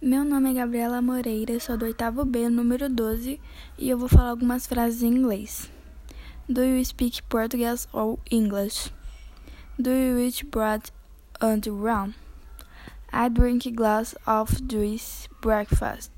Meu nome é Gabriela Moreira, sou do oitavo B, número 12, e eu vou falar algumas frases em inglês. Do you speak Portuguese or English? Do you eat bread and rum? I drink a glass of juice breakfast.